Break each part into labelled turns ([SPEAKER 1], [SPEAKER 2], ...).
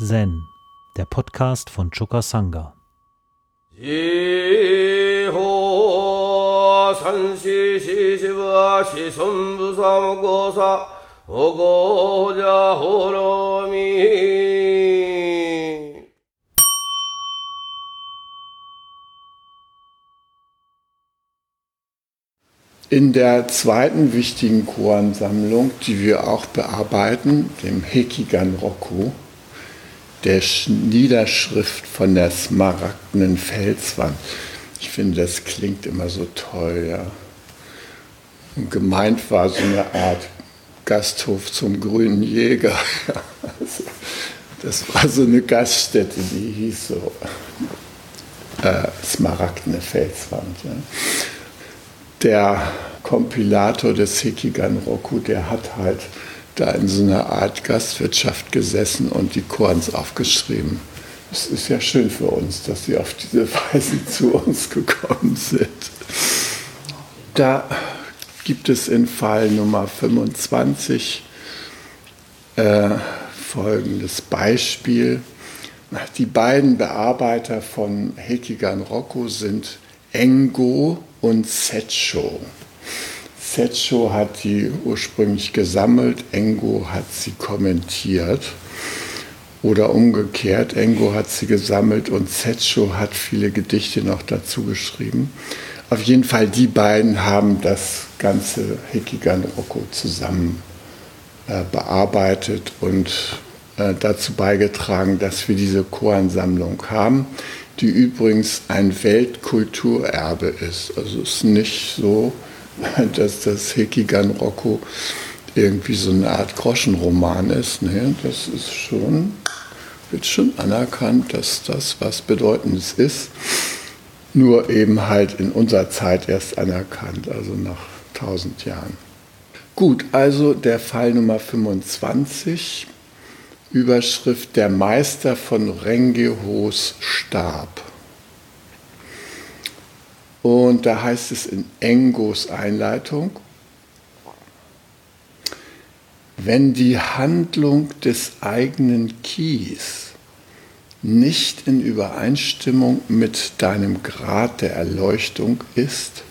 [SPEAKER 1] Zen, der Podcast von Choka Sangha.
[SPEAKER 2] In der zweiten wichtigen Koansammlung, die wir auch bearbeiten, dem Hekigan Roku, der Niederschrift von der smaragdenen Felswand. Ich finde, das klingt immer so toll, ja. Und gemeint war so eine Art Gasthof zum grünen Jäger. Das war so eine Gaststätte, die hieß so äh, Smaragdene Felswand. Ja. Der Kompilator des Hikigan Roku, der hat halt da in so einer Art Gastwirtschaft gesessen und die Korns aufgeschrieben. Es ist ja schön für uns, dass sie auf diese Weise zu uns gekommen sind. Da gibt es in Fall Nummer 25 äh, folgendes Beispiel. Die beiden Bearbeiter von Hekigan Rocco sind Engo und Setcho. Setcho hat die ursprünglich gesammelt, Engo hat sie kommentiert. Oder umgekehrt, Engo hat sie gesammelt und Setcho hat viele Gedichte noch dazu geschrieben. Auf jeden Fall, die beiden haben das ganze Hikigan Rocco zusammen äh, bearbeitet und äh, dazu beigetragen, dass wir diese Choransammlung haben, die übrigens ein Weltkulturerbe ist. Also es ist nicht so, dass das Hekigan Rocco irgendwie so eine Art Groschenroman ist. Nee, das ist schon, wird schon anerkannt, dass das was Bedeutendes ist. Nur eben halt in unserer Zeit erst anerkannt, also nach tausend Jahren. Gut, also der Fall Nummer 25, Überschrift Der Meister von Rengehos Stab. Und da heißt es in Engos Einleitung, wenn die Handlung des eigenen Kies nicht in Übereinstimmung mit deinem Grad der Erleuchtung ist,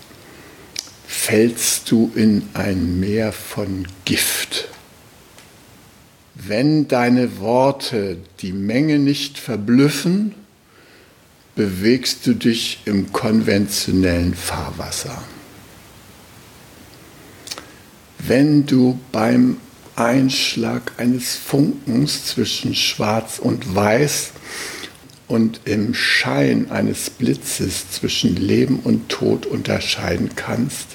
[SPEAKER 2] fällst du in ein Meer von Gift. Wenn deine Worte die Menge nicht verblüffen, bewegst du dich im konventionellen Fahrwasser. Wenn du beim Einschlag eines Funkens zwischen Schwarz und Weiß und im Schein eines Blitzes zwischen Leben und Tod unterscheiden kannst,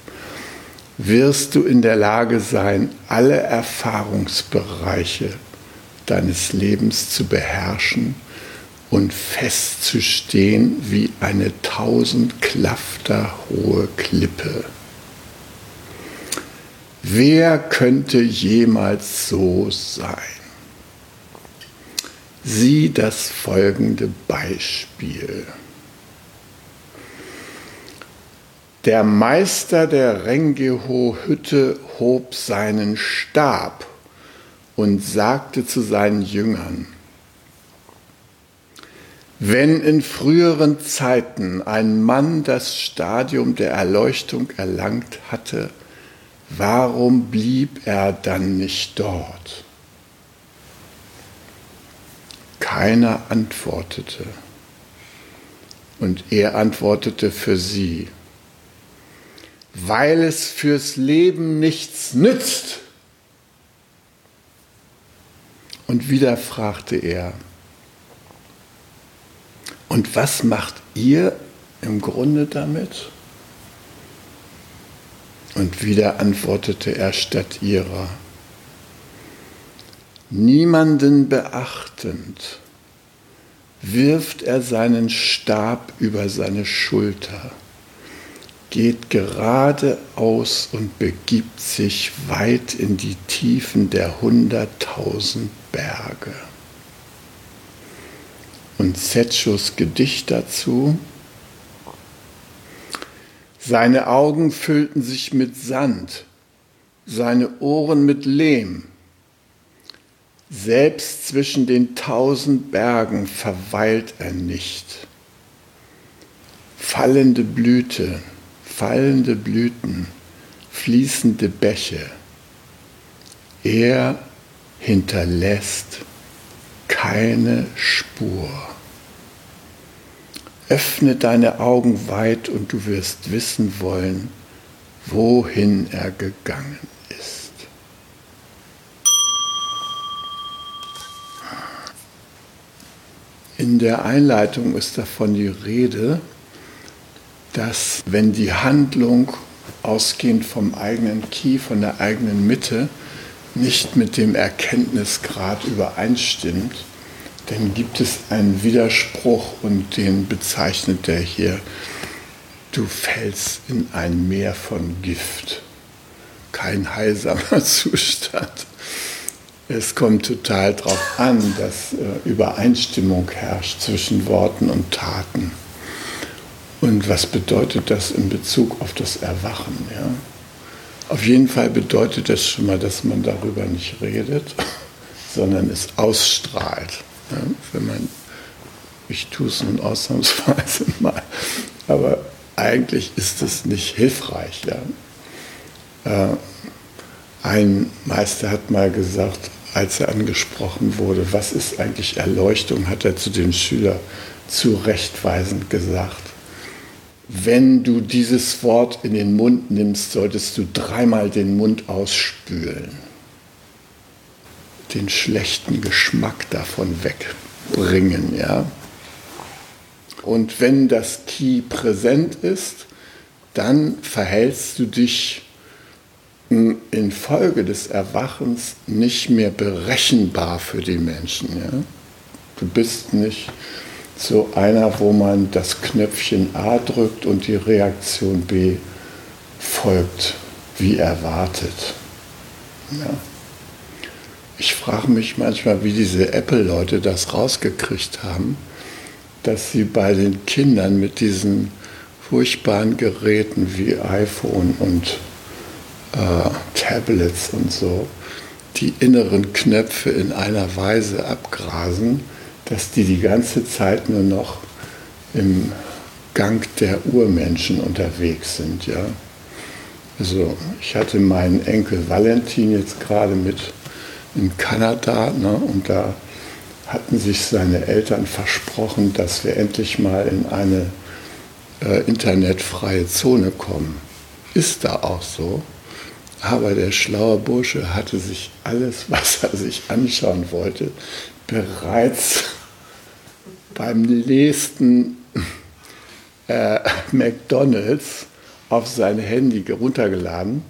[SPEAKER 2] wirst du in der Lage sein, alle Erfahrungsbereiche deines Lebens zu beherrschen und festzustehen wie eine tausend Klafter hohe Klippe. Wer könnte jemals so sein? Sieh das folgende Beispiel. Der Meister der Rengeho-Hütte hob seinen Stab und sagte zu seinen Jüngern, wenn in früheren Zeiten ein Mann das Stadium der Erleuchtung erlangt hatte, warum blieb er dann nicht dort? Keiner antwortete. Und er antwortete für sie, weil es fürs Leben nichts nützt. Und wieder fragte er, und was macht ihr im Grunde damit? Und wieder antwortete er statt ihrer, niemanden beachtend, wirft er seinen Stab über seine Schulter, geht geradeaus und begibt sich weit in die Tiefen der hunderttausend Berge und Setschos Gedicht dazu. Seine Augen füllten sich mit Sand, seine Ohren mit Lehm, Selbst zwischen den tausend Bergen verweilt er nicht. Fallende Blüte, fallende Blüten, fließende Bäche. Er hinterlässt keine Spur. Öffne deine Augen weit und du wirst wissen wollen, wohin er gegangen ist. In der Einleitung ist davon die Rede, dass wenn die Handlung ausgehend vom eigenen Key, von der eigenen Mitte, nicht mit dem Erkenntnisgrad übereinstimmt, dann gibt es einen Widerspruch und den bezeichnet er hier, du fällst in ein Meer von Gift. Kein heilsamer Zustand. Es kommt total darauf an, dass äh, Übereinstimmung herrscht zwischen Worten und Taten. Und was bedeutet das in Bezug auf das Erwachen? Ja? Auf jeden Fall bedeutet das schon mal, dass man darüber nicht redet, sondern es ausstrahlt. Ja? Wenn man, ich tue es nun ausnahmsweise mal, aber eigentlich ist es nicht hilfreich. Ja? Äh, ein Meister hat mal gesagt, als er angesprochen wurde, was ist eigentlich Erleuchtung, hat er zu dem Schüler zurechtweisend gesagt, wenn du dieses Wort in den Mund nimmst, solltest du dreimal den Mund ausspülen, den schlechten Geschmack davon wegbringen, ja. Und wenn das Ki präsent ist, dann verhältst du dich infolge des Erwachens nicht mehr berechenbar für die Menschen. Ja? Du bist nicht so einer, wo man das Knöpfchen A drückt und die Reaktion B folgt, wie erwartet. Ja. Ich frage mich manchmal, wie diese Apple-Leute das rausgekriegt haben, dass sie bei den Kindern mit diesen furchtbaren Geräten wie iPhone und äh, Tablets und so die inneren Knöpfe in einer Weise abgrasen, dass die die ganze Zeit nur noch im Gang der Urmenschen unterwegs sind. Ja? Also ich hatte meinen Enkel Valentin jetzt gerade mit in Kanada ne, und da hatten sich seine Eltern versprochen, dass wir endlich mal in eine äh, internetfreie Zone kommen. Ist da auch so. Aber der schlaue Bursche hatte sich alles, was er sich anschauen wollte, bereits beim nächsten äh, McDonald's auf sein Handy heruntergeladen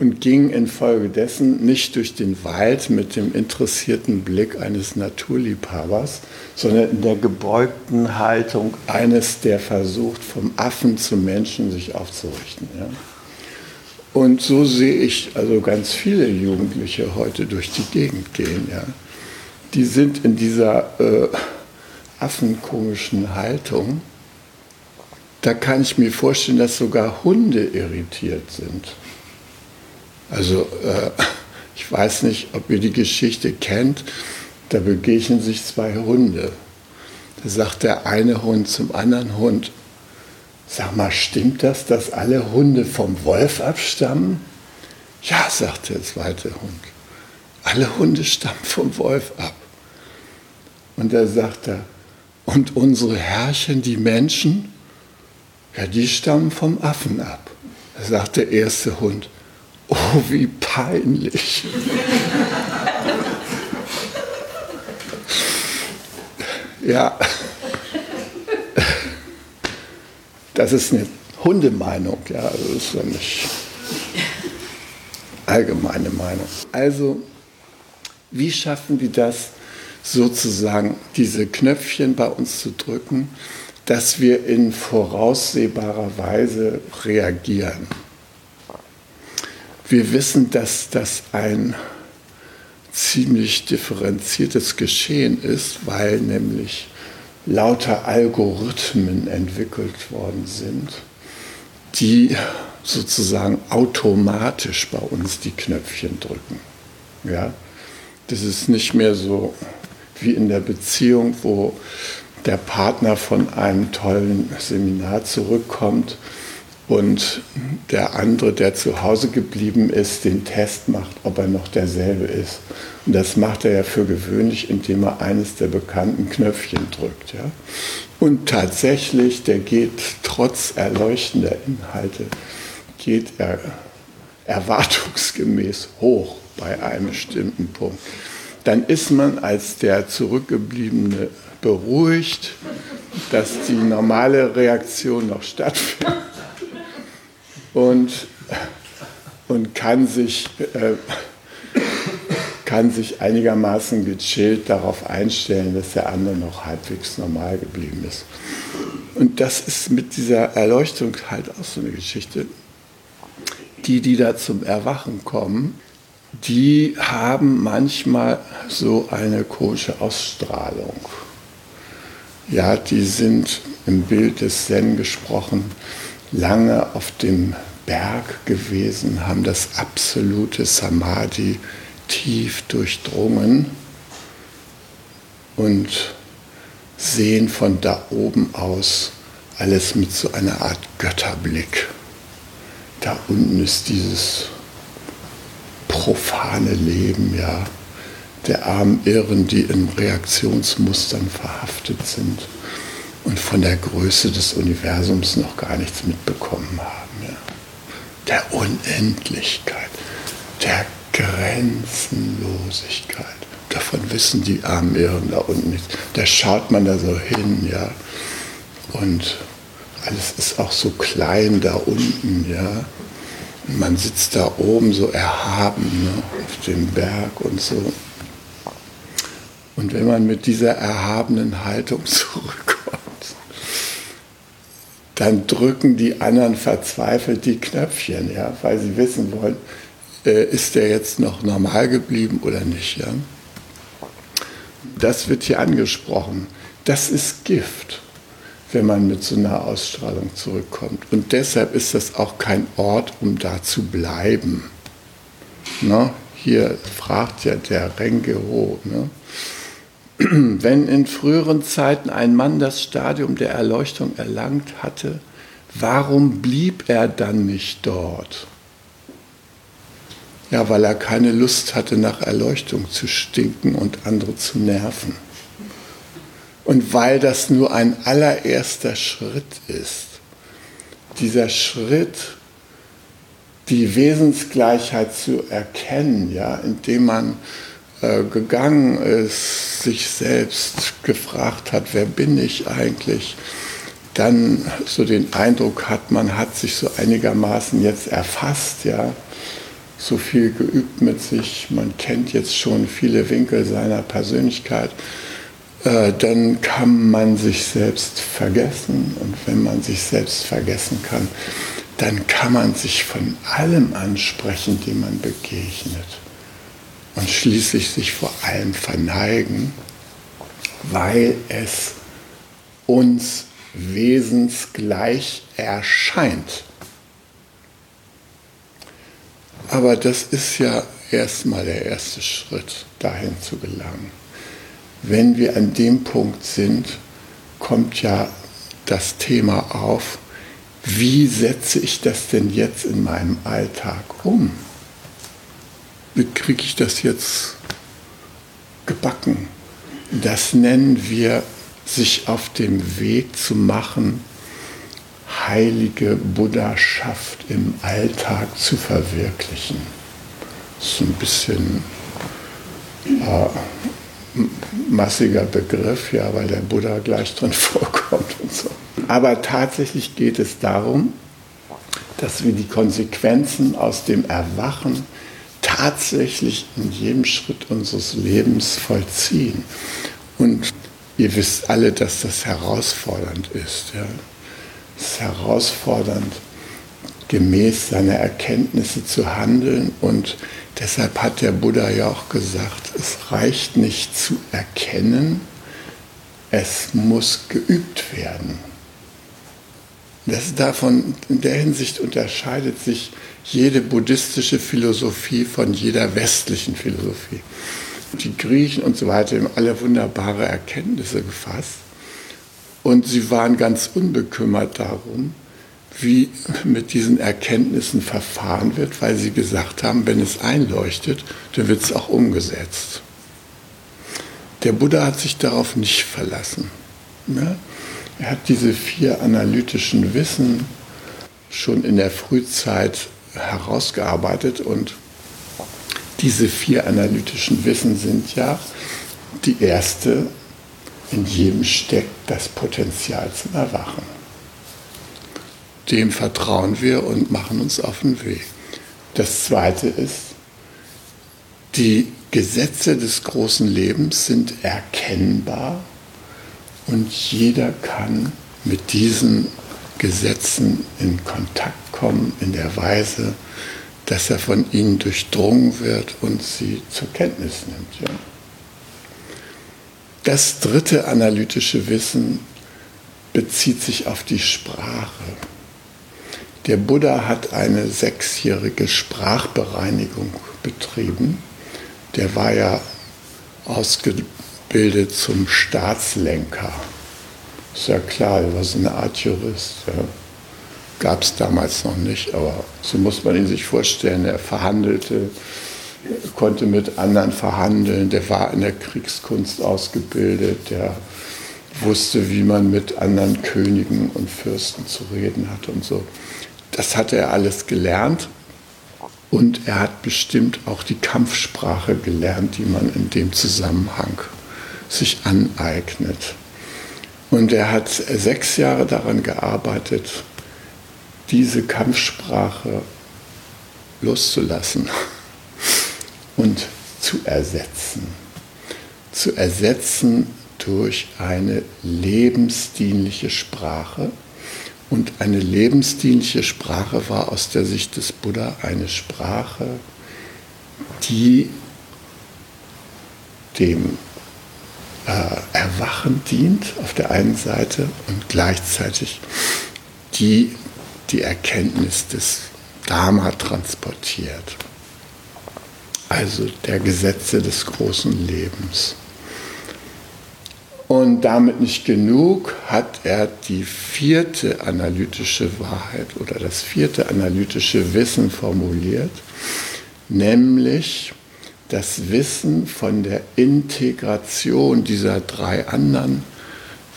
[SPEAKER 2] und ging infolgedessen nicht durch den Wald mit dem interessierten Blick eines Naturliebhabers, sondern in der gebeugten Haltung eines, der versucht, vom Affen zum Menschen sich aufzurichten. Ja. Und so sehe ich also ganz viele Jugendliche heute durch die Gegend gehen. Ja. Die sind in dieser äh, affenkomischen Haltung. Da kann ich mir vorstellen, dass sogar Hunde irritiert sind. Also äh, ich weiß nicht, ob ihr die Geschichte kennt. Da begegnen sich zwei Hunde. Da sagt der eine Hund zum anderen Hund, Sag mal, stimmt das, dass alle Hunde vom Wolf abstammen? Ja, sagt der zweite Hund. Alle Hunde stammen vom Wolf ab. Und da sagt er, und unsere Herrchen, die Menschen, ja, die stammen vom Affen ab. Da sagt der erste Hund, oh, wie peinlich. ja. Das ist eine Hundemeinung, ja, also das ist ja nicht allgemeine Meinung. Also, wie schaffen wir das, sozusagen diese Knöpfchen bei uns zu drücken, dass wir in voraussehbarer Weise reagieren? Wir wissen, dass das ein ziemlich differenziertes Geschehen ist, weil nämlich lauter Algorithmen entwickelt worden sind, die sozusagen automatisch bei uns die Knöpfchen drücken. Ja? Das ist nicht mehr so wie in der Beziehung, wo der Partner von einem tollen Seminar zurückkommt und der andere, der zu Hause geblieben ist, den Test macht, ob er noch derselbe ist. Und das macht er ja für gewöhnlich, indem er eines der bekannten Knöpfchen drückt. Ja? Und tatsächlich, der geht trotz erleuchtender Inhalte, geht er erwartungsgemäß hoch bei einem bestimmten Punkt. Dann ist man als der Zurückgebliebene beruhigt, dass die normale Reaktion noch stattfindet und, und kann, sich, äh, kann sich einigermaßen gechillt darauf einstellen, dass der andere noch halbwegs normal geblieben ist. Und das ist mit dieser Erleuchtung halt auch so eine Geschichte. Die, die da zum Erwachen kommen, die haben manchmal so eine komische Ausstrahlung. Ja, die sind im Bild des Zen gesprochen lange auf dem Berg gewesen, haben das absolute Samadhi tief durchdrungen und sehen von da oben aus alles mit so einer Art Götterblick. Da unten ist dieses profane Leben, ja, der armen Irren, die in Reaktionsmustern verhaftet sind und von der Größe des Universums noch gar nichts mitbekommen haben. Ja. Der Unendlichkeit, der Grenzenlosigkeit. Davon wissen die armen Irren da unten nichts. Da schaut man da so hin, ja. Und alles ist auch so klein da unten, ja. man sitzt da oben so erhaben ne, auf dem Berg und so. Und wenn man mit dieser erhabenen Haltung zurückkommt, dann drücken die anderen verzweifelt die Knöpfchen, ja, weil sie wissen wollen, äh, ist der jetzt noch normal geblieben oder nicht. Ja? Das wird hier angesprochen. Das ist Gift, wenn man mit so einer Ausstrahlung zurückkommt. Und deshalb ist das auch kein Ort, um da zu bleiben. Ne? Hier fragt ja der Rengero. Ne? wenn in früheren Zeiten ein Mann das Stadium der Erleuchtung erlangt hatte, warum blieb er dann nicht dort? Ja, weil er keine Lust hatte, nach Erleuchtung zu stinken und andere zu nerven. Und weil das nur ein allererster Schritt ist. Dieser Schritt, die Wesensgleichheit zu erkennen, ja, indem man gegangen ist, sich selbst gefragt hat, wer bin ich eigentlich, dann so den Eindruck hat, man hat sich so einigermaßen jetzt erfasst, ja, so viel geübt mit sich, man kennt jetzt schon viele Winkel seiner Persönlichkeit, äh, dann kann man sich selbst vergessen. Und wenn man sich selbst vergessen kann, dann kann man sich von allem ansprechen, dem man begegnet und schließlich sich vor allem verneigen, weil es uns wesensgleich erscheint. Aber das ist ja erstmal der erste Schritt, dahin zu gelangen. Wenn wir an dem Punkt sind, kommt ja das Thema auf, wie setze ich das denn jetzt in meinem Alltag um? Wie kriege ich das jetzt gebacken? Das nennen wir sich auf dem Weg zu machen, heilige Buddhaschaft im Alltag zu verwirklichen. Das ist ein bisschen äh, massiger Begriff, ja, weil der Buddha gleich drin vorkommt und so. Aber tatsächlich geht es darum, dass wir die Konsequenzen aus dem Erwachen tatsächlich in jedem Schritt unseres Lebens vollziehen. Und ihr wisst alle, dass das herausfordernd ist. Ja. Es ist herausfordernd, gemäß seiner Erkenntnisse zu handeln. Und deshalb hat der Buddha ja auch gesagt, es reicht nicht zu erkennen, es muss geübt werden. Das davon, in der Hinsicht unterscheidet sich jede buddhistische Philosophie von jeder westlichen Philosophie. Die Griechen und so weiter haben alle wunderbare Erkenntnisse gefasst. Und sie waren ganz unbekümmert darum, wie mit diesen Erkenntnissen verfahren wird, weil sie gesagt haben, wenn es einleuchtet, dann wird es auch umgesetzt. Der Buddha hat sich darauf nicht verlassen. Ja? Er hat diese vier analytischen Wissen schon in der Frühzeit herausgearbeitet und diese vier analytischen Wissen sind ja die erste, in jedem steckt das Potenzial zum Erwachen. Dem vertrauen wir und machen uns auf den Weg. Das zweite ist, die Gesetze des großen Lebens sind erkennbar und jeder kann mit diesen Gesetzen in Kontakt kommen in der Weise, dass er von ihnen durchdrungen wird und sie zur Kenntnis nimmt. Ja. Das dritte analytische Wissen bezieht sich auf die Sprache. Der Buddha hat eine sechsjährige Sprachbereinigung betrieben. Der war ja ausgebildet zum Staatslenker. Ist ja klar, er war so eine Art Jurist. Ja. Gab es damals noch nicht, aber so muss man ihn sich vorstellen. Er verhandelte, konnte mit anderen verhandeln, der war in der Kriegskunst ausgebildet, der wusste, wie man mit anderen Königen und Fürsten zu reden hat und so. Das hatte er alles gelernt und er hat bestimmt auch die Kampfsprache gelernt, die man in dem Zusammenhang sich aneignet. Und er hat sechs Jahre daran gearbeitet, diese Kampfsprache loszulassen und zu ersetzen. Zu ersetzen durch eine lebensdienliche Sprache. Und eine lebensdienliche Sprache war aus der Sicht des Buddha eine Sprache, die dem äh, Erwachen dient auf der einen Seite und gleichzeitig die die Erkenntnis des Dharma transportiert. Also der Gesetze des großen Lebens. Und damit nicht genug hat er die vierte analytische Wahrheit oder das vierte analytische Wissen formuliert, nämlich das Wissen von der Integration dieser drei anderen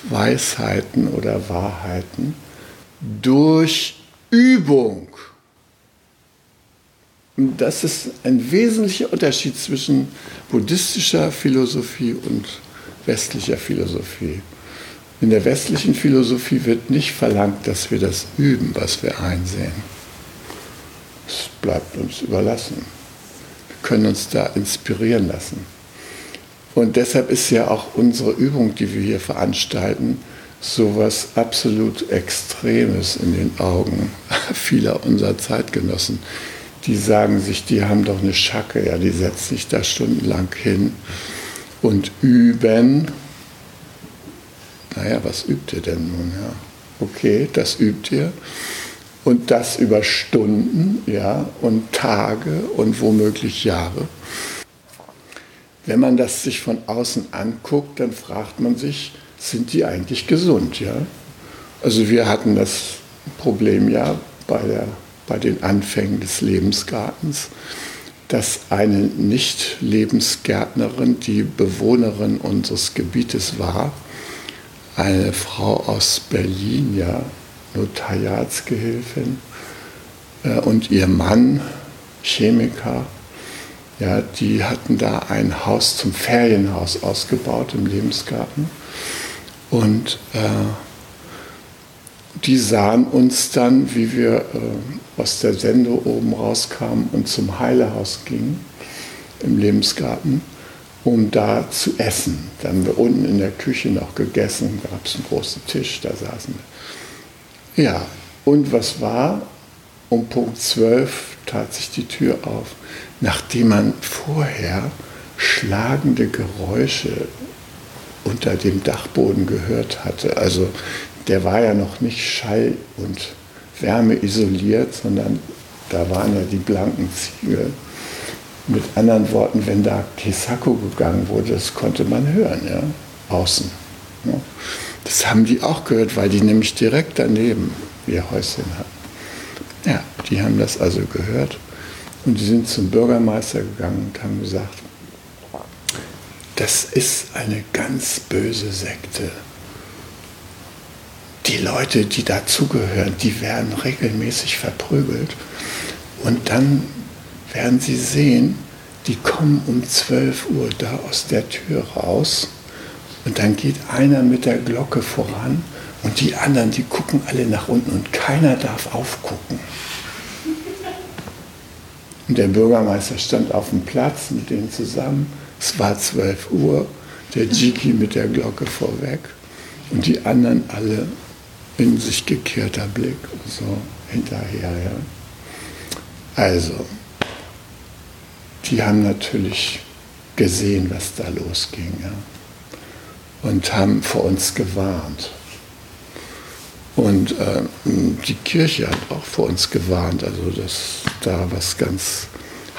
[SPEAKER 2] Weisheiten oder Wahrheiten durch Übung. Das ist ein wesentlicher Unterschied zwischen buddhistischer Philosophie und westlicher Philosophie. In der westlichen Philosophie wird nicht verlangt, dass wir das üben, was wir einsehen. Es bleibt uns überlassen können uns da inspirieren lassen. Und deshalb ist ja auch unsere Übung, die wir hier veranstalten, sowas absolut Extremes in den Augen vieler unserer Zeitgenossen. Die sagen sich, die haben doch eine Schacke, ja, die setzen sich da stundenlang hin und üben. Naja, was übt ihr denn nun? Ja? Okay, das übt ihr und das über Stunden ja, und Tage und womöglich Jahre. Wenn man das sich von außen anguckt, dann fragt man sich, sind die eigentlich gesund? Ja? Also wir hatten das Problem ja bei, der, bei den Anfängen des Lebensgartens, dass eine Nicht-Lebensgärtnerin die Bewohnerin unseres Gebietes war, eine Frau aus Berlin, ja, Notariatsgehilfin äh, und ihr Mann, Chemiker, ja, die hatten da ein Haus zum Ferienhaus ausgebaut im Lebensgarten. Und äh, die sahen uns dann, wie wir äh, aus der Sende oben rauskamen und zum Heilehaus gingen im Lebensgarten, um da zu essen. Da haben wir unten in der Küche noch gegessen, gab es einen großen Tisch, da saßen wir. Ja, und was war? Um Punkt 12 tat sich die Tür auf, nachdem man vorher schlagende Geräusche unter dem Dachboden gehört hatte. Also der war ja noch nicht schall- und wärmeisoliert, sondern da waren ja die blanken Ziegel. Mit anderen Worten, wenn da Kisako gegangen wurde, das konnte man hören, ja, außen. Ja. Das haben die auch gehört, weil die nämlich direkt daneben ihr Häuschen hatten. Ja, die haben das also gehört und die sind zum Bürgermeister gegangen und haben gesagt, das ist eine ganz böse Sekte. Die Leute, die dazugehören, die werden regelmäßig verprügelt. Und dann werden sie sehen, die kommen um 12 Uhr da aus der Tür raus und dann geht einer mit der Glocke voran und die anderen, die gucken alle nach unten und keiner darf aufgucken. Und der Bürgermeister stand auf dem Platz mit denen zusammen. Es war 12 Uhr, der Jiki mit der Glocke vorweg und die anderen alle in sich gekehrter Blick so hinterher. Ja. Also, die haben natürlich gesehen, was da losging ja, und haben vor uns gewarnt. Und äh, die Kirche hat auch vor uns gewarnt, also dass da was ganz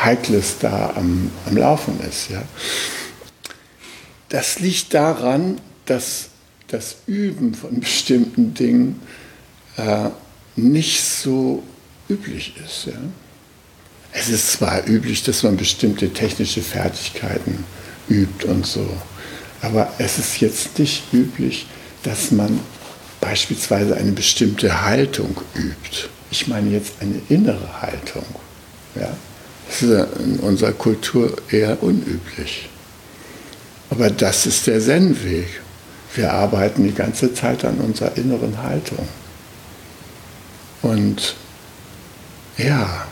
[SPEAKER 2] Heikles da am, am Laufen ist. Ja. Das liegt daran, dass das Üben von bestimmten Dingen äh, nicht so üblich ist. Ja. Es ist zwar üblich, dass man bestimmte technische Fertigkeiten übt und so, aber es ist jetzt nicht üblich, dass man beispielsweise eine bestimmte Haltung übt. Ich meine jetzt eine innere Haltung. Ja? Das ist in unserer Kultur eher unüblich. Aber das ist der Zen-Weg. Wir arbeiten die ganze Zeit an unserer inneren Haltung. Und ja,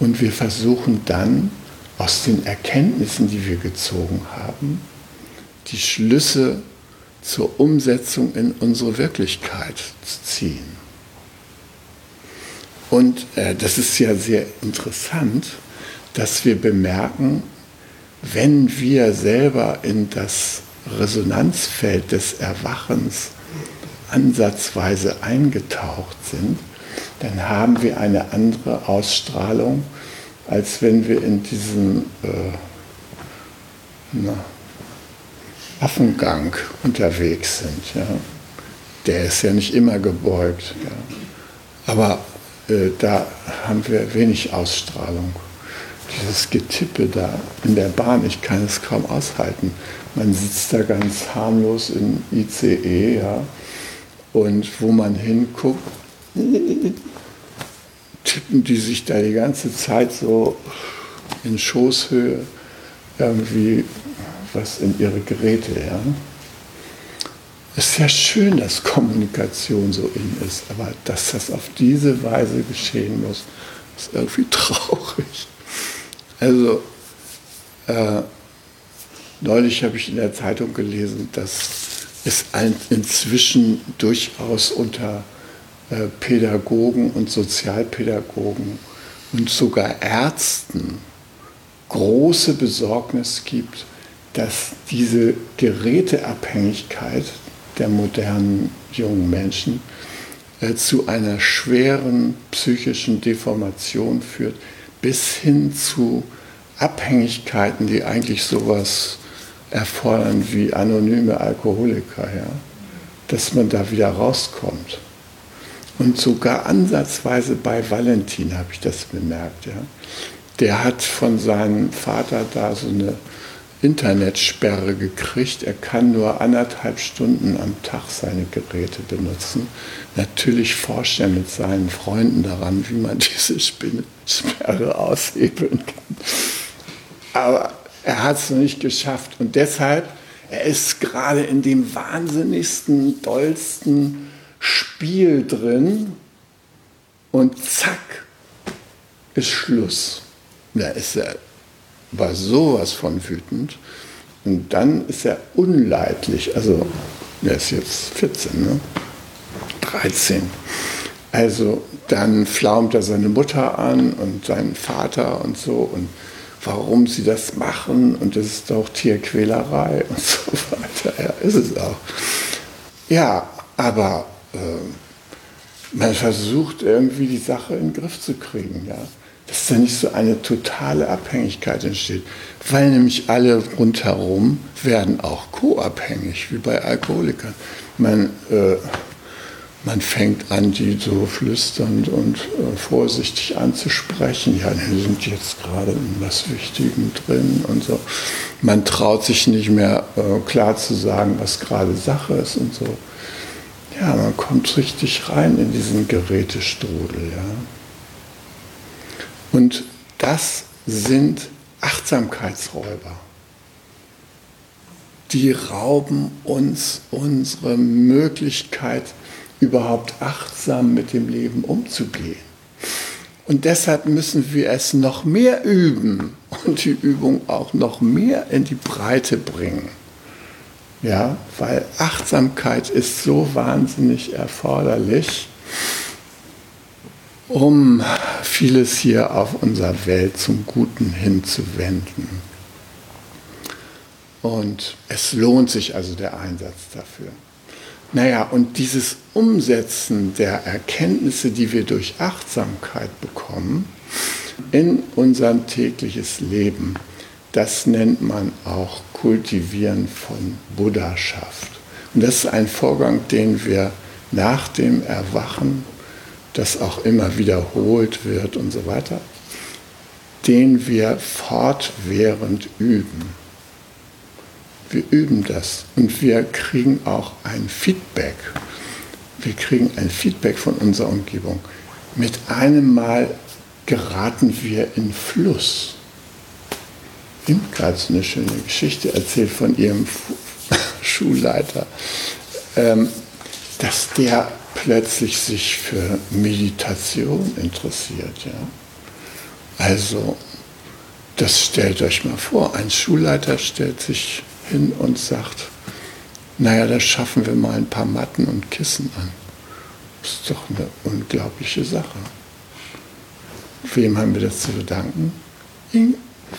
[SPEAKER 2] und wir versuchen dann aus den Erkenntnissen, die wir gezogen haben, die Schlüsse zur Umsetzung in unsere Wirklichkeit zu ziehen. Und äh, das ist ja sehr interessant, dass wir bemerken, wenn wir selber in das Resonanzfeld des Erwachens ansatzweise eingetaucht sind, dann haben wir eine andere Ausstrahlung, als wenn wir in diesem äh, na, Affengang unterwegs sind. Ja. Der ist ja nicht immer gebeugt. Ja. Aber äh, da haben wir wenig Ausstrahlung. Dieses Getippe da in der Bahn, ich kann es kaum aushalten. Man sitzt da ganz harmlos im ICE, ja, und wo man hinguckt, tippen die sich da die ganze Zeit so in Schoßhöhe irgendwie was in ihre Geräte. Ja? Es ist ja schön, dass Kommunikation so in ist, aber dass das auf diese Weise geschehen muss, ist irgendwie traurig. Also, äh, neulich habe ich in der Zeitung gelesen, dass es inzwischen durchaus unter äh, Pädagogen und Sozialpädagogen und sogar Ärzten große Besorgnis gibt, dass diese Geräteabhängigkeit der modernen jungen Menschen äh, zu einer schweren psychischen Deformation führt, bis hin zu Abhängigkeiten, die eigentlich sowas erfordern wie anonyme Alkoholiker, ja? dass man da wieder rauskommt. Und sogar ansatzweise bei Valentin habe ich das bemerkt. Ja. Der hat von seinem Vater da so eine Internetsperre gekriegt. Er kann nur anderthalb Stunden am Tag seine Geräte benutzen. Natürlich forscht er mit seinen Freunden daran, wie man diese Sperre aushebeln kann. Aber er hat es nicht geschafft. Und deshalb, er ist gerade in dem wahnsinnigsten, dollsten Spiel drin und zack, ist Schluss. Da ist er, war sowas von wütend. Und dann ist er unleidlich. Also, er ist jetzt 14, ne? 13. Also, dann flaumt er seine Mutter an und seinen Vater und so. Und warum sie das machen und das ist doch Tierquälerei und so weiter. Ja, ist es auch. Ja, aber äh, man versucht irgendwie die Sache in den Griff zu kriegen. Ja. Das dass da nicht so eine totale Abhängigkeit entsteht. Weil nämlich alle rundherum werden auch co-abhängig, wie bei Alkoholikern. Man, äh, man fängt an, die so flüsternd und äh, vorsichtig anzusprechen. Ja, die sind jetzt gerade in was Wichtigem drin und so. Man traut sich nicht mehr äh, klar zu sagen, was gerade Sache ist und so. Ja, man kommt richtig rein in diesen Gerätestrudel. Ja. Und das sind Achtsamkeitsräuber. Die rauben uns unsere Möglichkeit, überhaupt achtsam mit dem Leben umzugehen. Und deshalb müssen wir es noch mehr üben und die Übung auch noch mehr in die Breite bringen. Ja, weil Achtsamkeit ist so wahnsinnig erforderlich, um vieles hier auf unserer Welt zum Guten hinzuwenden. Und es lohnt sich also der Einsatz dafür. Naja, und dieses Umsetzen der Erkenntnisse, die wir durch Achtsamkeit bekommen, in unser tägliches Leben, das nennt man auch Kultivieren von Buddhaschaft. Und das ist ein Vorgang, den wir nach dem Erwachen, das auch immer wiederholt wird und so weiter, den wir fortwährend üben. Wir üben das und wir kriegen auch ein Feedback. Wir kriegen ein Feedback von unserer Umgebung. Mit einem Mal geraten wir in Fluss. Imke hat so eine schöne Geschichte erzählt von ihrem Schulleiter, ähm, dass der plötzlich sich für Meditation interessiert. Ja? Also, das stellt euch mal vor, ein Schulleiter stellt sich hin und sagt, naja, da schaffen wir mal ein paar Matten und Kissen an. Das ist doch eine unglaubliche Sache. Wem haben wir das zu verdanken?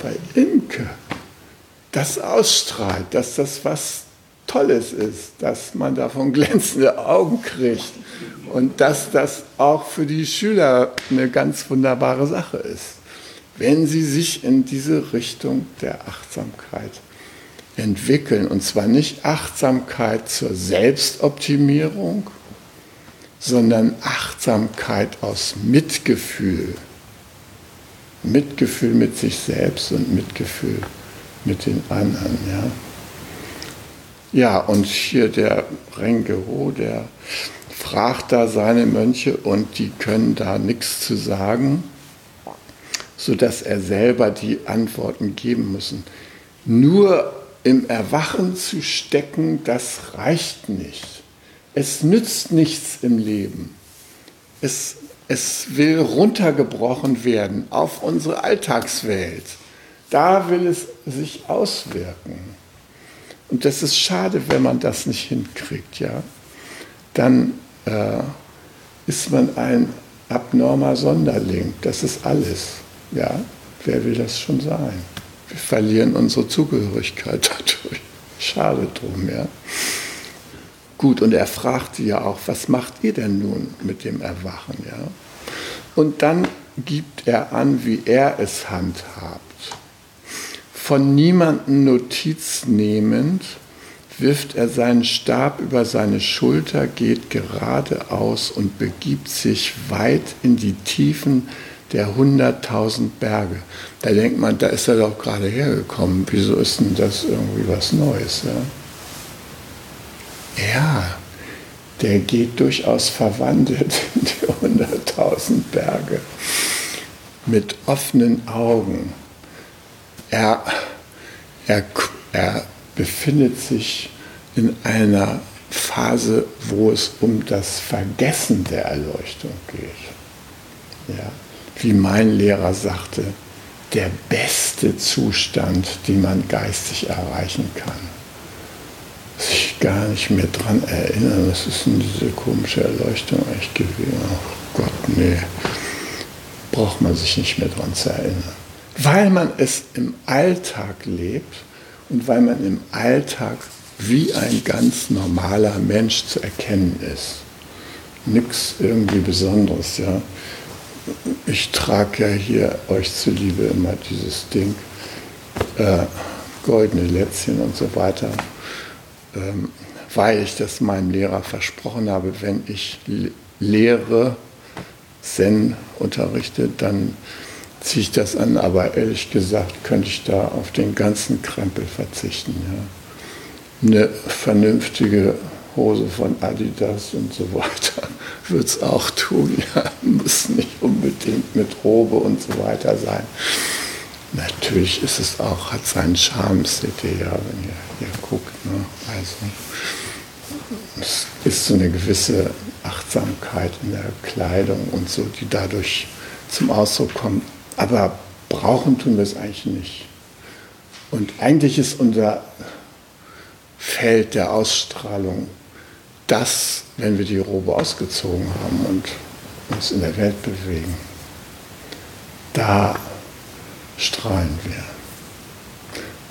[SPEAKER 2] Weil Imke das ausstrahlt, dass das was Tolles ist, dass man davon glänzende Augen kriegt und dass das auch für die Schüler eine ganz wunderbare Sache ist, wenn sie sich in diese Richtung der Achtsamkeit entwickeln. Und zwar nicht Achtsamkeit zur Selbstoptimierung, sondern Achtsamkeit aus Mitgefühl. Mitgefühl mit sich selbst und Mitgefühl mit den anderen. Ja, ja und hier der Rengero, der fragt da seine Mönche und die können da nichts zu sagen, sodass er selber die Antworten geben müssen. Nur im Erwachen zu stecken, das reicht nicht. Es nützt nichts im Leben. Es, es will runtergebrochen werden auf unsere Alltagswelt. Da will es sich auswirken. Und das ist schade, wenn man das nicht hinkriegt. Ja? Dann äh, ist man ein abnormer Sonderling. Das ist alles. Ja? Wer will das schon sein? Wir verlieren unsere Zugehörigkeit dadurch. Schade drum, ja. Gut, und er fragte ja auch, was macht ihr denn nun mit dem Erwachen, ja? Und dann gibt er an, wie er es handhabt. Von niemandem Notiz nehmend, wirft er seinen Stab über seine Schulter, geht geradeaus und begibt sich weit in die Tiefen der 100.000 Berge. Da denkt man, da ist er doch gerade hergekommen. Wieso ist denn das irgendwie was Neues? Ja, ja der geht durchaus verwandelt in die 100.000 Berge mit offenen Augen. Er, er, er befindet sich in einer Phase, wo es um das Vergessen der Erleuchtung geht. Ja wie mein Lehrer sagte, der beste Zustand, den man geistig erreichen kann. Sich gar nicht mehr daran erinnern, was ist denn diese komische Erleuchtung eigentlich gewesen? Ach Gott, nee, braucht man sich nicht mehr daran zu erinnern. Weil man es im Alltag lebt und weil man im Alltag wie ein ganz normaler Mensch zu erkennen ist. Nichts irgendwie Besonderes, ja ich trage ja hier euch zuliebe immer dieses Ding, äh, goldene Lätzchen und so weiter, ähm, weil ich das meinem Lehrer versprochen habe, wenn ich lehre, Zen unterrichte, dann ziehe ich das an, aber ehrlich gesagt könnte ich da auf den ganzen Krempel verzichten. Ja. Eine vernünftige Hose von Adidas und so weiter würde es auch tun. Ja. Muss nicht unbedingt mit Robe und so weiter sein. Natürlich ist es auch, hat seinen Charme, seht ihr ja, wenn ihr hier guckt. Ne? Also, es ist so eine gewisse Achtsamkeit in der Kleidung und so, die dadurch zum Ausdruck kommt. Aber brauchen tun wir es eigentlich nicht. Und eigentlich ist unser Feld der Ausstrahlung das, wenn wir die Robe ausgezogen haben und uns in der Welt bewegen. Da strahlen wir.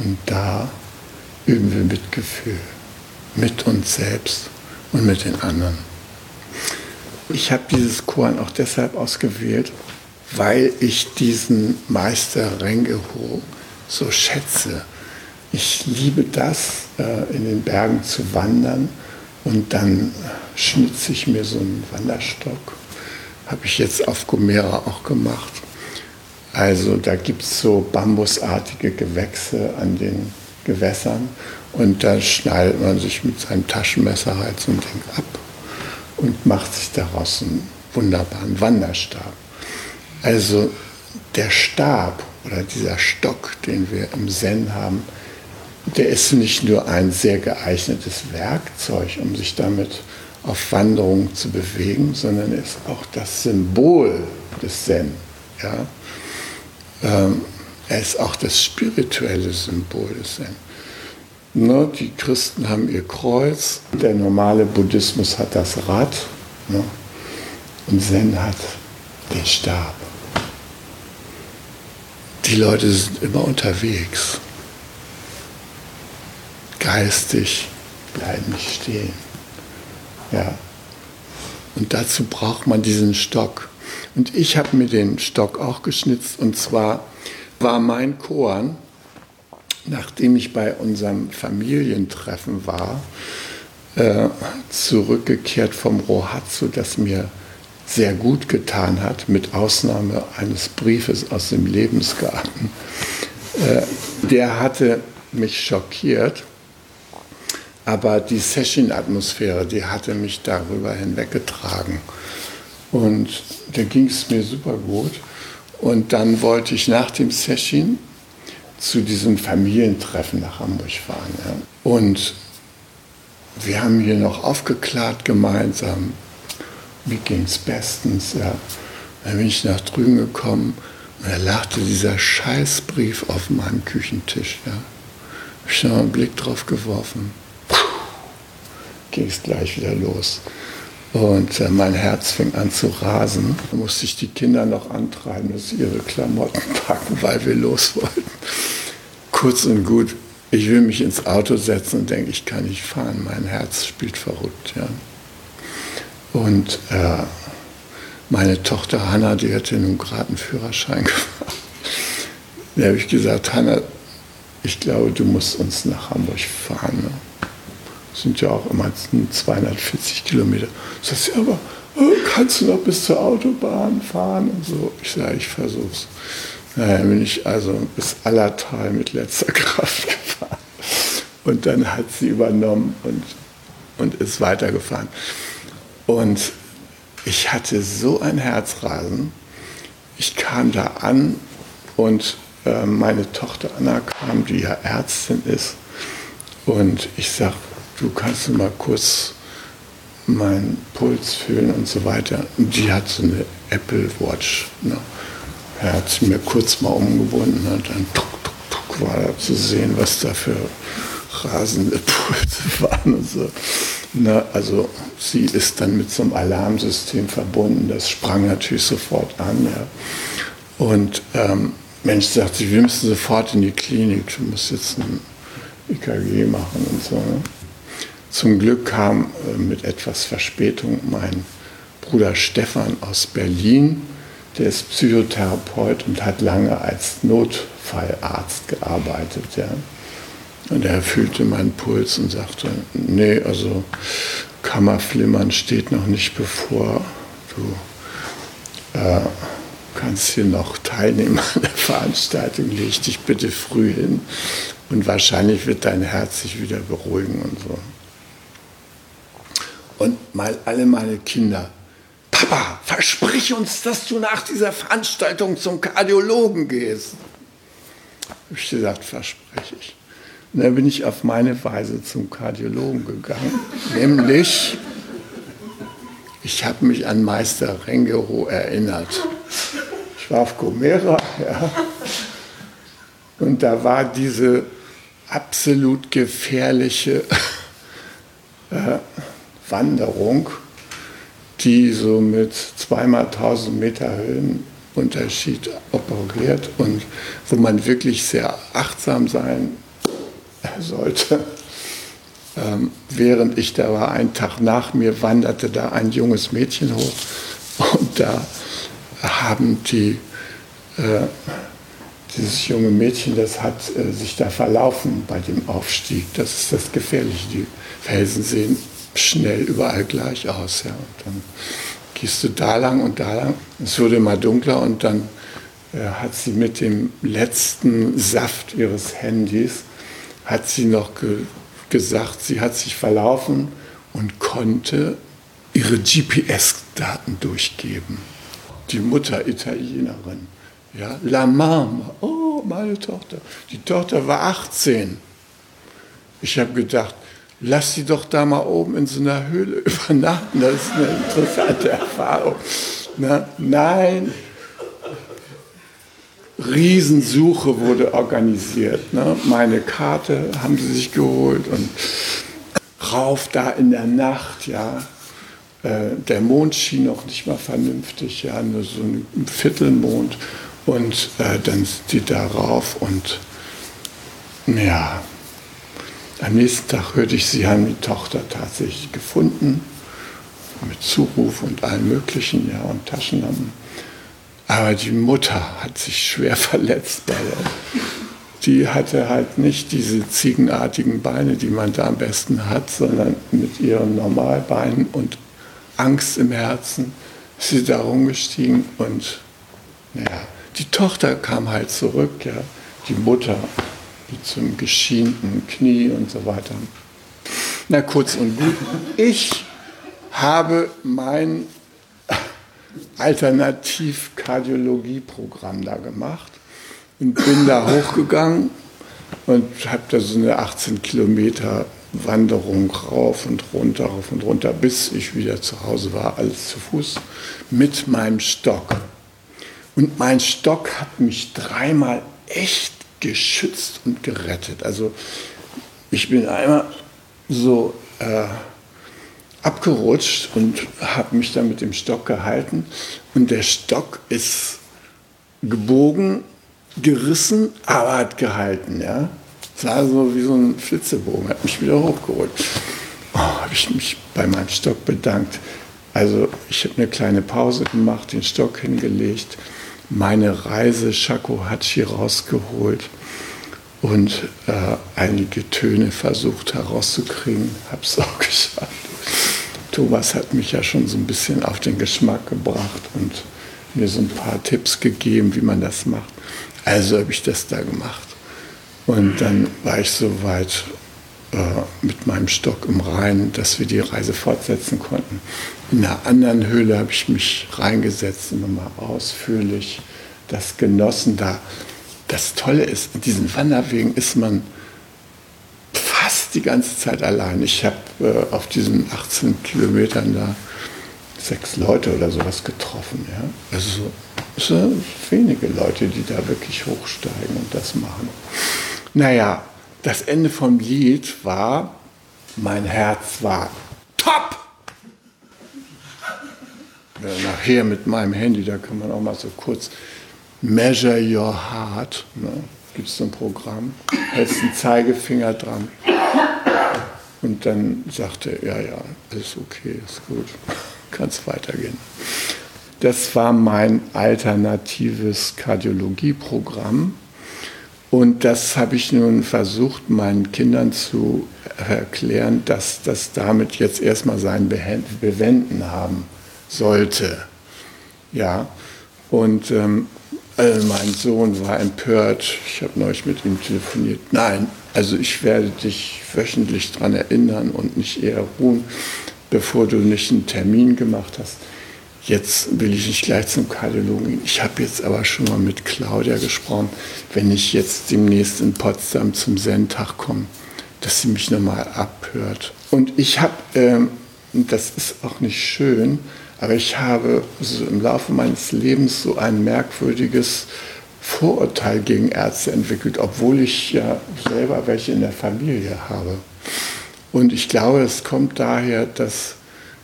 [SPEAKER 2] Und da üben wir Mitgefühl mit uns selbst und mit den anderen. Ich habe dieses Koran auch deshalb ausgewählt, weil ich diesen Meister Rengeho so schätze. Ich liebe das, äh, in den Bergen zu wandern und dann schnitze ich mir so einen Wanderstock. Habe ich jetzt auf Gomera auch gemacht. Also da gibt es so bambusartige Gewächse an den Gewässern und da schneidet man sich mit seinem Taschenmesser halt so ein Ding ab und macht sich daraus einen wunderbaren Wanderstab. Also der Stab oder dieser Stock, den wir im Zen haben, der ist nicht nur ein sehr geeignetes Werkzeug, um sich damit auf Wanderung zu bewegen, sondern ist auch das Symbol des Zen. Ja? Ähm, er ist auch das spirituelle Symbol des Zen. Ne, die Christen haben ihr Kreuz, der normale Buddhismus hat das Rad ne, und Zen hat den Stab. Die Leute sind immer unterwegs. Geistig bleiben nicht stehen. Ja. Und dazu braucht man diesen Stock. Und ich habe mir den Stock auch geschnitzt. Und zwar war mein Koan, nachdem ich bei unserem Familientreffen war, äh, zurückgekehrt vom Rohatsu, das mir sehr gut getan hat, mit Ausnahme eines Briefes aus dem Lebensgarten. Äh, der hatte mich schockiert, aber die Session-Atmosphäre, die hatte mich darüber hinweggetragen. Und da ging es mir super gut. Und dann wollte ich nach dem Session zu diesem Familientreffen nach Hamburg fahren. Ja. Und wir haben hier noch aufgeklärt gemeinsam. Mir ging es bestens. Ja. Dann bin ich nach drüben gekommen und da lachte dieser Scheißbrief auf meinem Küchentisch. Ja. Ich habe einen Blick drauf geworfen. Ging es gleich wieder los. Und äh, mein Herz fing an zu rasen. Da musste ich die Kinder noch antreiben, dass sie ihre Klamotten packen, weil wir los wollten. Kurz und gut, ich will mich ins Auto setzen und denke, ich kann nicht fahren. Mein Herz spielt verrückt. Ja. Und äh, meine Tochter Hanna, die hatte nun gerade einen Führerschein gemacht. Da habe ich gesagt, Hanna, ich glaube, du musst uns nach Hamburg fahren. Ne? sind ja auch immer 240 Kilometer. Sagst du, aber oh, kannst du noch bis zur Autobahn fahren und so? Ich sage, ich versuch's. Naja, bin ich also bis Allertal mit letzter Kraft gefahren. Und dann hat sie übernommen und, und ist weitergefahren. Und ich hatte so ein Herzrasen. Ich kam da an und äh, meine Tochter Anna kam, die ja Ärztin ist. Und ich sage, du kannst mal kurz meinen Puls fühlen und so weiter. Und die hat so eine Apple Watch. Ne? Er hat sie mir kurz mal umgebunden und dann tuk, tuk, tuk, war da zu sehen, was da für rasende Pulse waren und so. Ne? Also sie ist dann mit so einem Alarmsystem verbunden, das sprang natürlich sofort an. Ja. Und ähm, Mensch sagt sie, wir müssen sofort in die Klinik, du musst jetzt ein EKG machen und so. Ne? Zum Glück kam äh, mit etwas Verspätung mein Bruder Stefan aus Berlin, der ist Psychotherapeut und hat lange als Notfallarzt gearbeitet. Ja. Und er fühlte meinen Puls und sagte, nee, also Kammerflimmern steht noch nicht bevor. Du äh, kannst hier noch teilnehmen an der Veranstaltung, leg dich bitte früh hin und wahrscheinlich wird dein Herz sich wieder beruhigen und so. Und mal alle meine Kinder, Papa, versprich uns, dass du nach dieser Veranstaltung zum Kardiologen gehst. Ich gesagt, verspreche ich. Und dann bin ich auf meine Weise zum Kardiologen gegangen, nämlich ich habe mich an Meister Rengero erinnert. Ich war auf Gomera, ja, und da war diese absolut gefährliche äh, Wanderung, die so mit zweimal 1000 Meter Höhenunterschied operiert und wo man wirklich sehr achtsam sein sollte. Ähm, während ich da war, einen Tag nach mir, wanderte da ein junges Mädchen hoch und da haben die, äh, dieses junge Mädchen, das hat äh, sich da verlaufen bei dem Aufstieg. Das ist das Gefährliche. Die Felsen sehen schnell überall gleich aus. Ja. Und dann gehst du da lang und da lang. Es wurde immer dunkler und dann äh, hat sie mit dem letzten Saft ihres Handys hat sie noch ge gesagt, sie hat sich verlaufen und konnte ihre GPS-Daten durchgeben. Die Mutter Italienerin, ja, La Mama, oh, meine Tochter. Die Tochter war 18. Ich habe gedacht, lass sie doch da mal oben in so einer Höhle übernachten, das ist eine interessante Erfahrung. Na, nein, Riesensuche wurde organisiert. Ne? Meine Karte haben sie sich geholt und rauf da in der Nacht, ja. Äh, der Mond schien noch nicht mal vernünftig, ja, nur so ein Viertelmond. Und äh, dann sind die da rauf und ja, am nächsten Tag hörte ich, sie haben die Tochter tatsächlich gefunden, mit Zuruf und allem Möglichen, ja, und Taschenlampen. Aber die Mutter hat sich schwer verletzt. Die hatte halt nicht diese ziegenartigen Beine, die man da am besten hat, sondern mit ihren Normalbeinen und Angst im Herzen ist sie da rumgestiegen und naja, die Tochter kam halt zurück, ja, die Mutter mit zum geschienten Knie und so weiter. Na kurz und gut, ich habe mein Alternativkardiologieprogramm da gemacht und bin da hochgegangen und habe da so eine 18 Kilometer Wanderung rauf und runter, rauf und runter, bis ich wieder zu Hause war, alles zu Fuß, mit meinem Stock. Und mein Stock hat mich dreimal echt geschützt und gerettet. Also ich bin einmal so äh, abgerutscht und habe mich dann mit dem Stock gehalten. Und der Stock ist gebogen, gerissen, aber hat gehalten. Ja? Es war so wie so ein Flitzebogen, hat mich wieder hochgeholt. Oh, habe ich mich bei meinem Stock bedankt. Also ich habe eine kleine Pause gemacht, den Stock hingelegt, meine Reise Shakuhachi rausgeholt und äh, einige Töne versucht herauszukriegen. Habe es auch geschafft. Thomas hat mich ja schon so ein bisschen auf den Geschmack gebracht und mir so ein paar Tipps gegeben, wie man das macht. Also habe ich das da gemacht. Und dann war ich so weit äh, mit meinem Stock im Rhein, dass wir die Reise fortsetzen konnten. In einer anderen Höhle habe ich mich reingesetzt und nochmal ausführlich das genossen. Da das Tolle ist, in diesen Wanderwegen ist man fast die ganze Zeit allein. Ich habe äh, auf diesen 18 Kilometern da sechs Leute oder sowas getroffen. Ja? Also so, so wenige Leute, die da wirklich hochsteigen und das machen. Naja, das Ende vom Lied war, mein Herz war top. Ja, nachher mit meinem Handy, da kann man auch mal so kurz Measure Your Heart. Ne? Gibt es so ein Programm, hältst einen Zeigefinger dran und dann sagte er, ja, ja, ist okay, ist gut, kann es weitergehen. Das war mein alternatives Kardiologieprogramm. Und das habe ich nun versucht, meinen Kindern zu erklären, dass das damit jetzt erstmal sein Bewenden haben sollte. Ja, und ähm, also mein Sohn war empört. Ich habe neulich mit ihm telefoniert. Nein, also ich werde dich wöchentlich daran erinnern und nicht eher ruhen, bevor du nicht einen Termin gemacht hast. Jetzt will ich nicht gleich zum Kardiologen gehen. Ich habe jetzt aber schon mal mit Claudia gesprochen, wenn ich jetzt demnächst in Potsdam zum Zen-Tag komme, dass sie mich nochmal abhört. Und ich habe, ähm, das ist auch nicht schön, aber ich habe so im Laufe meines Lebens so ein merkwürdiges Vorurteil gegen Ärzte entwickelt, obwohl ich ja selber welche in der Familie habe. Und ich glaube, es kommt daher, dass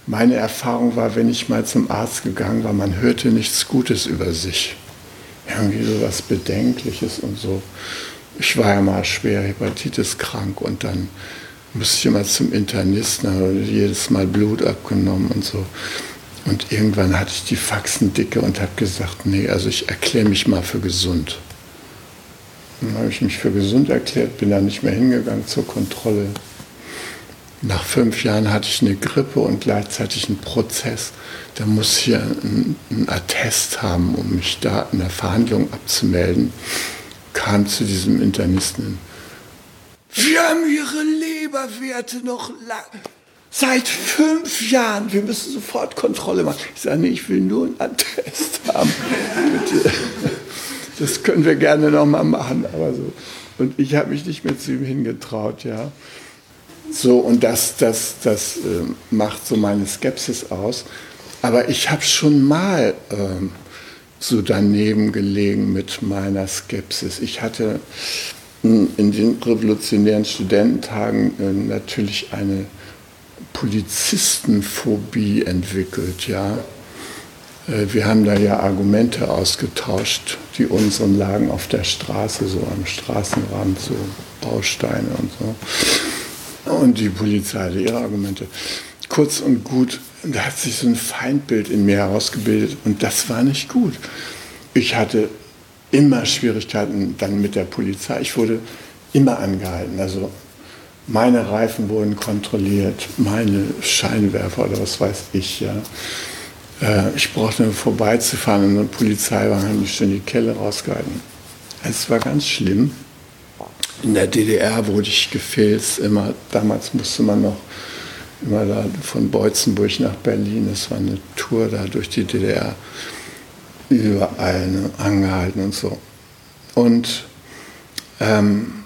[SPEAKER 2] meine Erfahrung war, wenn ich mal zum Arzt gegangen war, man hörte nichts Gutes über sich. Irgendwie so was Bedenkliches und so. Ich war ja mal schwer Hepatitis krank und dann musste ich immer zum Internisten, habe jedes Mal Blut abgenommen und so. Und irgendwann hatte ich die Faxen dicke und habe gesagt, nee, also ich erkläre mich mal für gesund. Dann habe ich mich für gesund erklärt, bin dann nicht mehr hingegangen zur Kontrolle. Nach fünf Jahren hatte ich eine Grippe und gleichzeitig einen Prozess. Da muss ich ja ein, ein Attest haben, um mich da in der Verhandlung abzumelden. Kam zu diesem Internisten. Wir haben Ihre Leberwerte noch lang. Seit fünf Jahren, wir müssen sofort Kontrolle machen. Ich sage, nee, ich will nur einen Attest haben. das können wir gerne nochmal machen, aber so. Und ich habe mich nicht mehr zu ihm hingetraut, ja. So, und das, das, das äh, macht so meine Skepsis aus. Aber ich habe schon mal ähm, so daneben gelegen mit meiner Skepsis. Ich hatte hm, in den revolutionären Studententagen äh, natürlich eine Polizistenphobie entwickelt, ja. Äh, wir haben da ja Argumente ausgetauscht, die unseren lagen auf der Straße, so am Straßenrand, so Bausteine und so. Und die Polizei hatte ihre Argumente. Kurz und gut, da hat sich so ein Feindbild in mir herausgebildet und das war nicht gut. Ich hatte immer Schwierigkeiten dann mit der Polizei. Ich wurde immer angehalten. Also meine Reifen wurden kontrolliert, meine Scheinwerfer oder was weiß ich. Ja. Äh, ich brauchte nur vorbeizufahren und eine Polizeiwagen haben mich schon die Kelle rausgehalten. Es war ganz schlimm in der DDR wurde ich gefilzt, immer, damals musste man noch immer da von Beutzenburg nach Berlin, das war eine Tour da durch die DDR, überall ne, angehalten und so. Und ähm,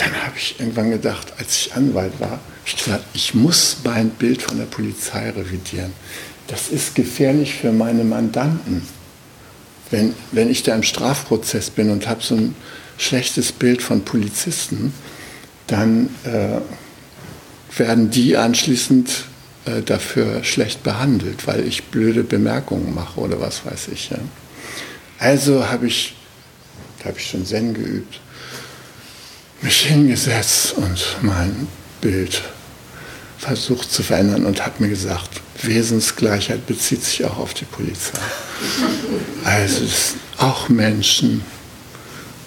[SPEAKER 2] dann habe ich irgendwann gedacht, als ich Anwalt war, ich gesagt, ich muss mein Bild von der Polizei revidieren. Das ist gefährlich für meine Mandanten. Wenn, wenn ich da im Strafprozess bin und habe so ein schlechtes Bild von Polizisten, dann äh, werden die anschließend äh, dafür schlecht behandelt, weil ich blöde Bemerkungen mache oder was weiß ich. Ja. Also habe ich, da habe ich schon Zen geübt, mich hingesetzt und mein Bild versucht zu verändern und habe mir gesagt, Wesensgleichheit bezieht sich auch auf die Polizei. Also es sind auch Menschen,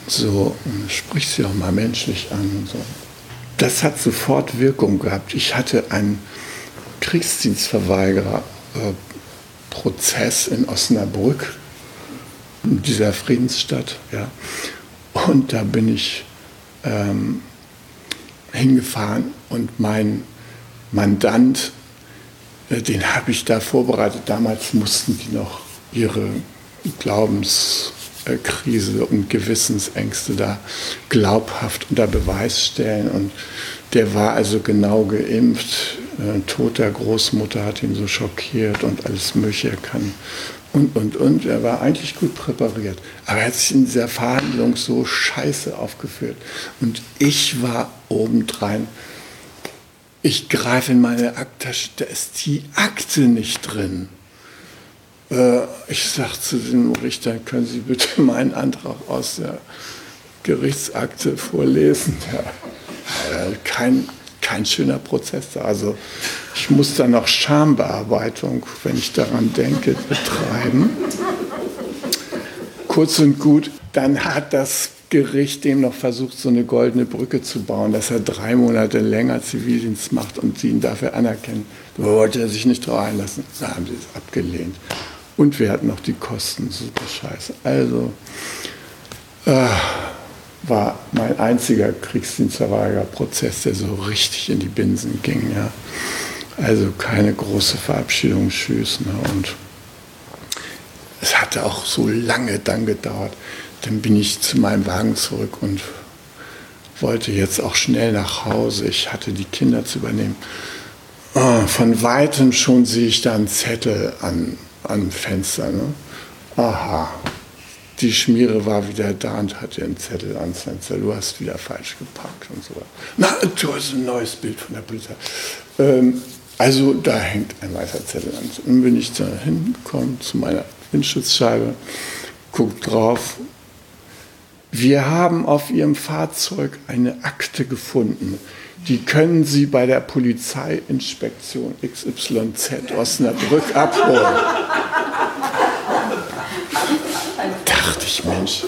[SPEAKER 2] so, spricht sie auch mal menschlich an so. Das hat sofort Wirkung gehabt. Ich hatte einen Kriegsdienstverweigerer-Prozess in Osnabrück, in dieser Friedensstadt. Ja. Und da bin ich ähm, hingefahren und mein Mandant, äh, den habe ich da vorbereitet. Damals mussten die noch ihre Glaubens Krise und Gewissensängste da glaubhaft unter Beweis stellen. Und der war also genau geimpft. Ein Tod der Großmutter hat ihn so schockiert und alles Mögliche. Er kann und, und, und. Er war eigentlich gut präpariert. Aber er hat sich in dieser Verhandlung so scheiße aufgeführt. Und ich war obendrein. Ich greife in meine Aktasche, da ist die Akte nicht drin. Äh, ich sage zu den Richtern, können Sie bitte meinen Antrag aus der Gerichtsakte vorlesen? Ja. Kein, kein schöner Prozess. Also ich muss da noch Schambearbeitung, wenn ich daran denke, betreiben. Kurz und gut, dann hat das Gericht dem noch versucht, so eine goldene Brücke zu bauen, dass er drei Monate länger Zivildienst macht und sie ihn dafür anerkennen. Da wollte er sich nicht drauf einlassen. Da haben sie es abgelehnt. Und wir hatten noch die Kosten, super scheiße. Also äh, war mein einziger Kriegsdienstverweigerprozess, der so richtig in die Binsen ging. Ja. Also keine große Verabschiedung, tschüss. Ne. Und es hatte auch so lange dann gedauert. Dann bin ich zu meinem Wagen zurück und wollte jetzt auch schnell nach Hause. Ich hatte die Kinder zu übernehmen. Oh, von weitem schon sehe ich da einen Zettel an, an Fenster. Ne? Aha, die Schmiere war wieder da und hatte einen Zettel ans Fenster. Du hast wieder falsch geparkt und so. Na, du hast ein neues Bild von der Polizei. Ähm, also da hängt ein weißer Zettel an. Dann bin ich da hingekommen zu meiner Windschutzscheibe, guck drauf. Wir haben auf Ihrem Fahrzeug eine Akte gefunden. Die können Sie bei der Polizeiinspektion XYZ Osnabrück abholen. Dachte ich, Mensch,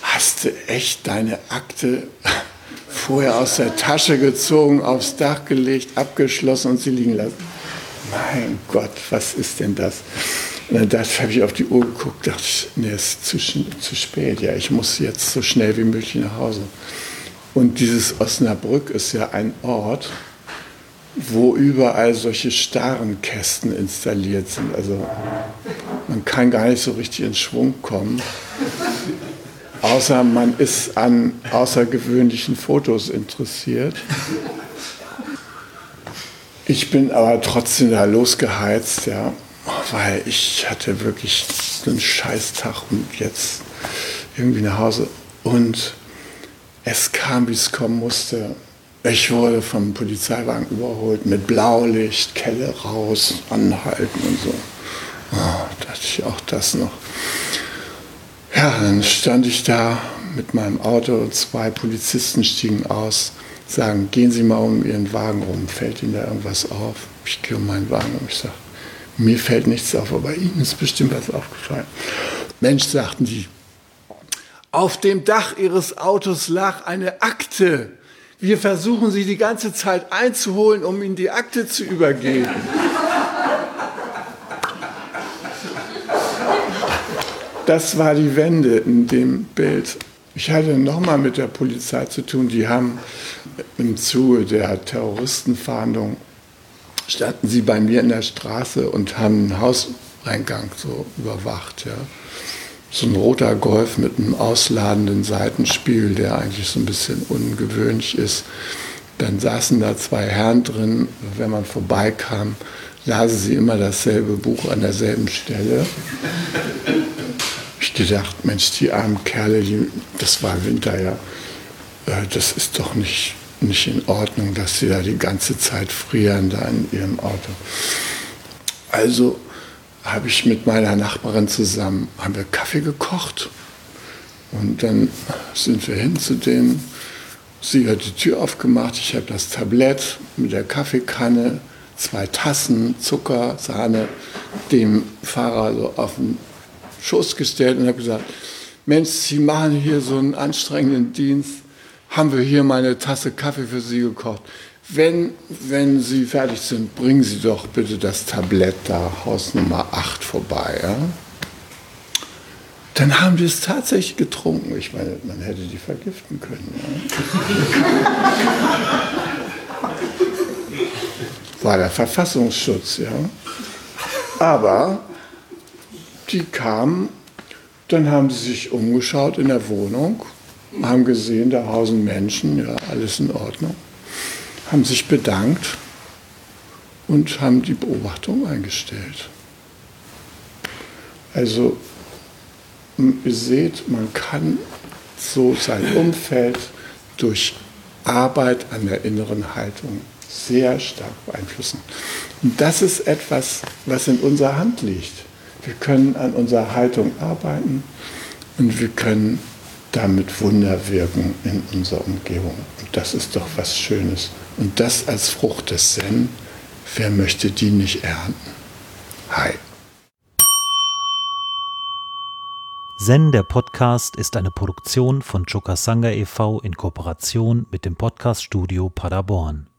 [SPEAKER 2] hast du echt deine Akte vorher aus der Tasche gezogen, aufs Dach gelegt, abgeschlossen und sie liegen lassen? Mein Gott, was ist denn das? Dann habe ich auf die Uhr geguckt, dachte ich, nee, es ist zu, zu spät, ja, ich muss jetzt so schnell wie möglich nach Hause. Und dieses Osnabrück ist ja ein Ort, wo überall solche starren Kästen installiert sind. Also man kann gar nicht so richtig in Schwung kommen, außer man ist an außergewöhnlichen Fotos interessiert. Ich bin aber trotzdem da losgeheizt, ja weil ich hatte wirklich einen Scheißtag und jetzt irgendwie nach Hause. Und es kam, wie es kommen musste. Ich wurde vom Polizeiwagen überholt mit Blaulicht, Kelle raus, anhalten und so. Oh, dachte ich auch das noch. Ja, dann stand ich da mit meinem Auto, und zwei Polizisten stiegen aus, sagen, gehen Sie mal um Ihren Wagen rum, fällt Ihnen da irgendwas auf? Ich gehe um meinen Wagen und ich sage, mir fällt nichts auf, aber Ihnen ist bestimmt was aufgefallen. Mensch, sagten die, auf dem Dach Ihres Autos lag eine Akte. Wir versuchen Sie die ganze Zeit einzuholen, um Ihnen die Akte zu übergeben. Das war die Wende in dem Bild. Ich hatte nochmal mit der Polizei zu tun. Die haben im Zuge der Terroristenfahndung standen sie bei mir in der Straße und haben einen Hauseingang so überwacht. Ja. So ein roter Golf mit einem ausladenden Seitenspiegel, der eigentlich so ein bisschen ungewöhnlich ist. Dann saßen da zwei Herren drin. Wenn man vorbeikam, lasen sie immer dasselbe Buch an derselben Stelle. Ich gedacht, Mensch, die armen Kerle, die, das war Winter, ja, äh, das ist doch nicht nicht in Ordnung, dass sie da die ganze Zeit frieren da in ihrem Auto. Also habe ich mit meiner Nachbarin zusammen haben wir Kaffee gekocht und dann sind wir hin zu denen. Sie hat die Tür aufgemacht, ich habe das Tablett mit der Kaffeekanne, zwei Tassen, Zucker, Sahne, dem Fahrer so auf den Schoß gestellt und habe gesagt, Mensch, Sie machen hier so einen anstrengenden Dienst haben wir hier meine Tasse Kaffee für Sie gekocht. Wenn, wenn Sie fertig sind, bringen Sie doch bitte das Tablett da, Haus Nummer 8 vorbei. Ja? Dann haben die es tatsächlich getrunken. Ich meine, man hätte die vergiften können. Ja? War der Verfassungsschutz, ja. Aber die kamen, dann haben sie sich umgeschaut in der Wohnung haben gesehen, da hausen Menschen, ja, alles in Ordnung, haben sich bedankt und haben die Beobachtung eingestellt. Also ihr seht, man kann so sein Umfeld durch Arbeit an der inneren Haltung sehr stark beeinflussen. Und das ist etwas, was in unserer Hand liegt. Wir können an unserer Haltung arbeiten und wir können damit Wunder wirken in unserer Umgebung. Und das ist doch was Schönes. Und das als Frucht des Zen, wer möchte die nicht ernten? Hi.
[SPEAKER 3] Zen, der Podcast, ist eine Produktion von Chokasanga e.V. in Kooperation mit dem Podcaststudio Paderborn.